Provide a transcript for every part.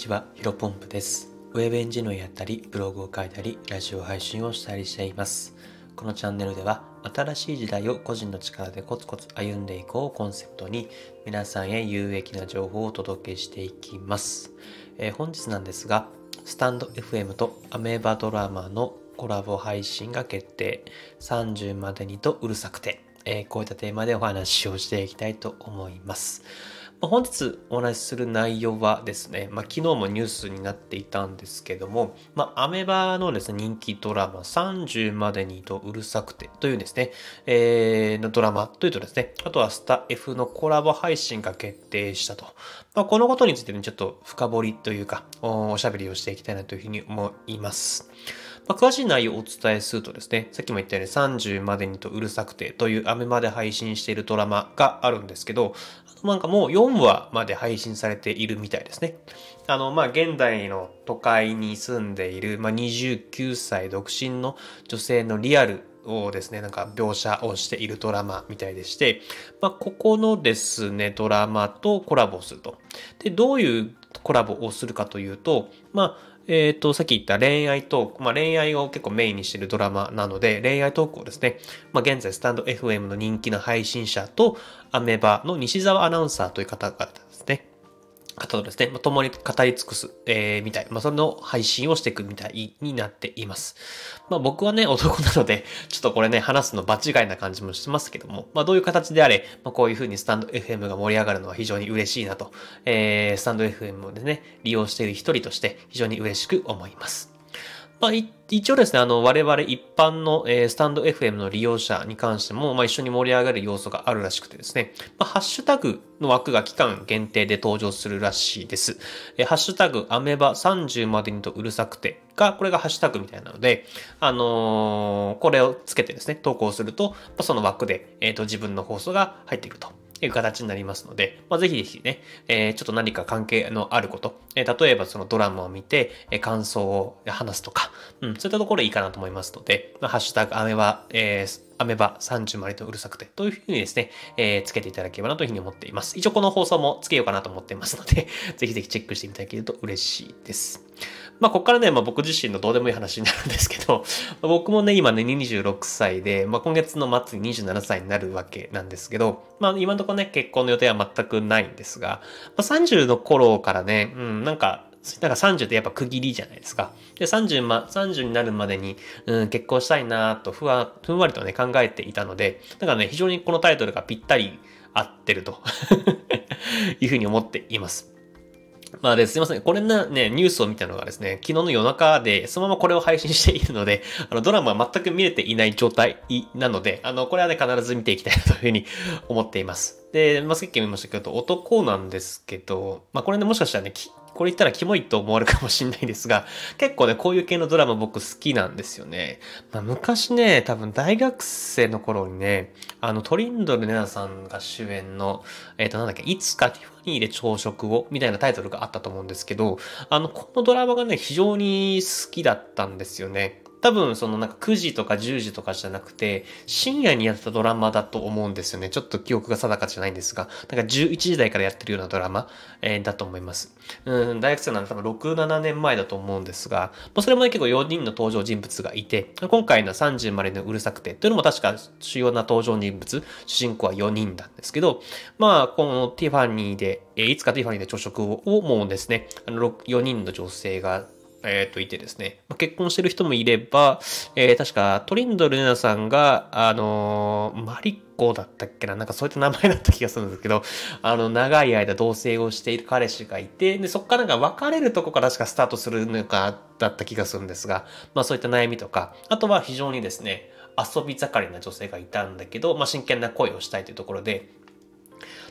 ちは、ヒロポンプです。ウェブエンジニアやったり、ブログを書いたり、ラジオ配信をしたりしています。このチャンネルでは、新しい時代を個人の力でコツコツ歩んでいこうコンセプトに、皆さんへ有益な情報をお届けしていきます。えー本日なんですが、スタンド FM とアメーバドラマのコラボ配信が決定。30までにとうるさくて、えーこういったテーマでお話をしていきたいと思います。ま本日お話しする内容はですね、まあ、昨日もニュースになっていたんですけども、まあ、アメバのですね、人気ドラマ30までにとうるさくてというですね、えーのドラマというとですね、あとはスタ F のコラボ配信が決定したと。まあ、このことについてね、ちょっと深掘りというか、おおしゃべりをしていきたいなというふうに思います。まあ、詳しい内容をお伝えするとですね、さっきも言ったように30までにとうるさくてというアメマで配信しているドラマがあるんですけど、あとなんかもう4話まで配信されているみたいですね。あの、まあ、現代の都会に住んでいる、まあ、29歳独身の女性のリアルをですね、なんか描写をしているドラマみたいでして、まあ、ここのですね、ドラマとコラボすると。で、どういうコラボをするかというと、まあ、えっ、と、さっき言った恋愛トーク、まあ、恋愛を結構メインにしているドラマなので、恋愛トークをですね、まあ、現在スタンド FM の人気の配信者と、アメバの西澤アナウンサーという方が。方とですね、まあ、共に語り尽くす、えー、みたい。まあ、その配信をしていくみたいになっています。まあ、僕はね、男なので、ちょっとこれね、話すの場違いな感じもしますけども、まあ、どういう形であれ、まあ、こういう風にスタンド FM が盛り上がるのは非常に嬉しいなと、えー、スタンド FM をですね、利用している一人として非常に嬉しく思います。まあ、一応ですね、あの、我々一般の、えースタンド FM の利用者に関しても、まあ、一緒に盛り上がる要素があるらしくてですね、まあ、ハッシュタグの枠が期間限定で登場するらしいです。えーハッシュタグ、アメバ30までにとうるさくてが、これがハッシュタグみたいなので、あのーこれをつけてですね、投稿すると、まあ、その枠で、えっ、と、自分の放送が入っていると。いう形になりますので、まあ、ぜひぜひね、えーちょっと何か関係のあること、えー例えばそのドラマを見て、えー感想を話すとか、うん、そういったところいいかなと思いますので、まあ、ハッシュタグアメバ、えーアメバ30までとうるさくて、というふうにですね、えーつけていただければなというふうに思っています。一応この放送もつけようかなと思っていますので、ぜひぜひチェックしていただけると嬉しいです。まあ、ここからね、まあ、僕自身のどうでもいい話になるんですけど、僕もね、今ね、26歳で、まあ、今月の末に27歳になるわけなんですけど、まあ、今のところね、結婚の予定は全くないんですが、まあ、30の頃からね、うん、なんか、なんか30ってやっぱ区切りじゃないですか。で、30ま、30になるまでに、うん、結婚したいなとふわ、ふんわりとね、考えていたので、だからね、非常にこのタイトルがぴったり合ってると いうふうに思っています。まあですいません。これなね、ニュースを見たのがですね、昨日の夜中で、そのままこれを配信しているので、あの、ドラマは全く見れていない状態なので、あの、これはね、必ず見ていきたいなというふうに思っています。で、まあ、さっきも言いましたけど、男なんですけど、まあ、これね、もしかしたらね、これ言ったらキモいと思われるかもしんないですが、結構ね、こういう系のドラマ僕好きなんですよね。まあ、昔ね、多分大学生の頃にね、あの、トリンドル・ネナさんが主演の、えっ、と、なんだっけ、いつかティファニーで朝食を、みたいなタイトルがあったと思うんですけど、あの、このドラマがね、非常に好きだったんですよね。多分、そのなんか9時とか10時とかじゃなくて、深夜にやったドラマだと思うんですよね。ちょっと記憶が定かじゃないんですが、なんか11時台からやってるようなドラマ、えーだと思います。うん、大学生なんで多分6、7年前だと思うんですが、まあ、それもね結構4人の登場人物がいて、今回の30までのうるさくて、というのも確か主要な登場人物、主人公は4人なんですけど、まあ、このティファニーで、えーいつかティファニーで朝食ををもうですね、あの4人の女性がえっ、と、いてですね、結婚してる人もいれば、えー確かトリンドルネナさんが、あのーマリッコだったっけな？なんかそういった名前だった気がするんですけど、あの、長い間同棲をしている彼氏がいて、で、そっからなんか別れるとこから確かスタートするのか、だった気がするんですが、まあそういった悩みとか、あとは非常にですね、遊び盛りな女性がいたんだけど、まあ真剣な恋をしたいというところで、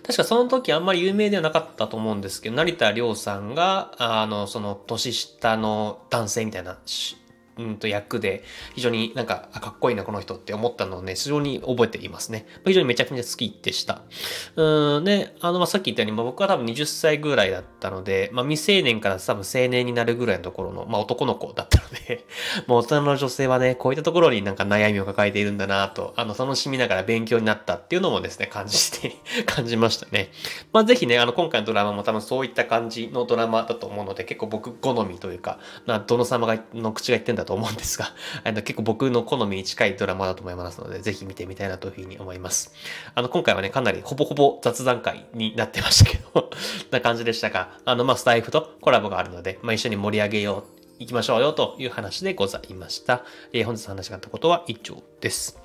確かその時あんまり有名ではなかったと思うんですけど、成田凌さんが、あの、その年下の男性みたいなうんと役で、非常になんか、かっこいいな、この人って思ったのをね、非常に覚えていますね。非常にめちゃくちゃ好きでした。うん、で、あの、まあ、さっき言ったように、まあ、僕は多分20歳ぐらいだったので、まあ、未成年から多分青年になるぐらいのところの、まあ、男の子だったので、もう大人の女性はね、こういったところになんか悩みを抱えているんだなと、あの、楽しみながら勉強になったっていうのもですね、感じて、感じましたね。まあ、ぜひね、あの、今回のドラマも多分そういった感じのドラマだと思うので、結構僕好みというか、まあ、殿様が、の口が言ってんだとと思うんですが、あの、結構僕の好みに近いドラマだと思いますので、ぜひ見てみたいなというふうに思います。あの、今回はね、かなりほぼほぼ雑談会になってましたけど な感じでしたが、あの、まあ、スタイフとコラボがあるので、まあ、一緒に盛り上げよう行きましょうよという話でございました。えー、本日話があったことは以上です。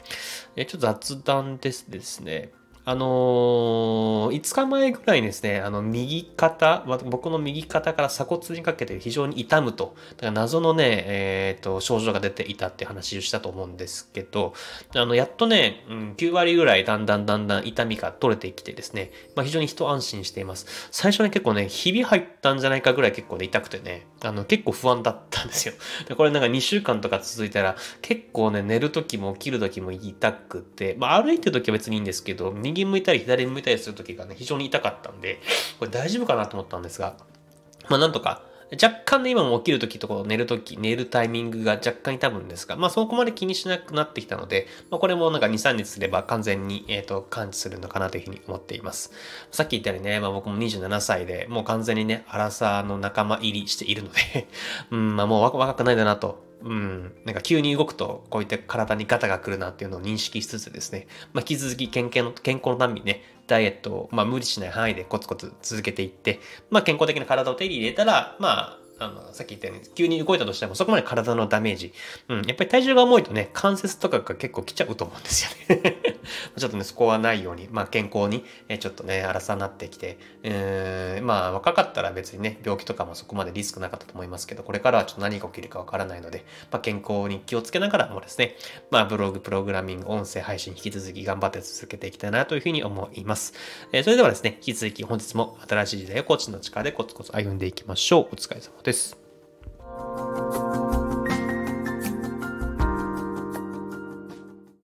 えー、ちょっと雑談ですですね。あのー、5日前ぐらいにですね、あの、右肩、僕の右肩から鎖骨にかけて非常に痛むと、だから謎のね、えっ、ー、と、症状が出ていたって話をしたと思うんですけど、あの、やっとね、うん、9割ぐらいだんだんだんだん痛みが取れてきてですね、まあ、非常に一安心しています。最初ね、結構ね、ひび入ったんじゃないかぐらい結構ね、痛くてね、あの、結構不安だったんですよ。でこれなんか2週間とか続いたら、結構ね、寝る時も起きる時も痛くて、まあ、歩いてる時は別にいいんですけど、右向いたり左向いたりする時がね、非常に痛かったんで、これ大丈夫かなと思ったんですが、まあなんとか、若干ね、今も起きるときとか寝るとき、寝るタイミングが若干痛むんですが、まあそこまで気にしなくなってきたので、まあこれもなんか2、3日すれば完全に、えっ、ー、と、感知するのかなというふうに思っています。さっき言ったようにね、まあ僕も27歳で、もう完全にね、アラサーの仲間入りしているので うん、まあもう若くないだなとうん、なんか急に動くとこういった体にガタが来るなっていうのを認識しつつですね、まあ、引き続き健康の健康のためにね、ダイエットを、まあ、無理しない範囲でコツコツ続けていって、まあ、健康的な体を手に入れたら、まあ、あの、さっき言ったように、急に動いたとしても、そこまで体のダメージ。うん、やっぱり体重が重いとね、関節とかが結構来ちゃうと思うんですよね。ちょっとね、そこはないように、まあ健康に、えちょっとね、荒さになってきて、えー、まあ若かったら別にね、病気とかもそこまでリスクなかったと思いますけど、これからはちょっと何が起きるかわからないので、まあ健康に気をつけながらもですね、まあブログ、プログラミング、音声配信、引き続き頑張って続けていきたいなというふうに思います。えー、それではですね、引き続き本日も新しい時代をコーチの力でコツコツ歩んでいきましょう。お疲れ様です。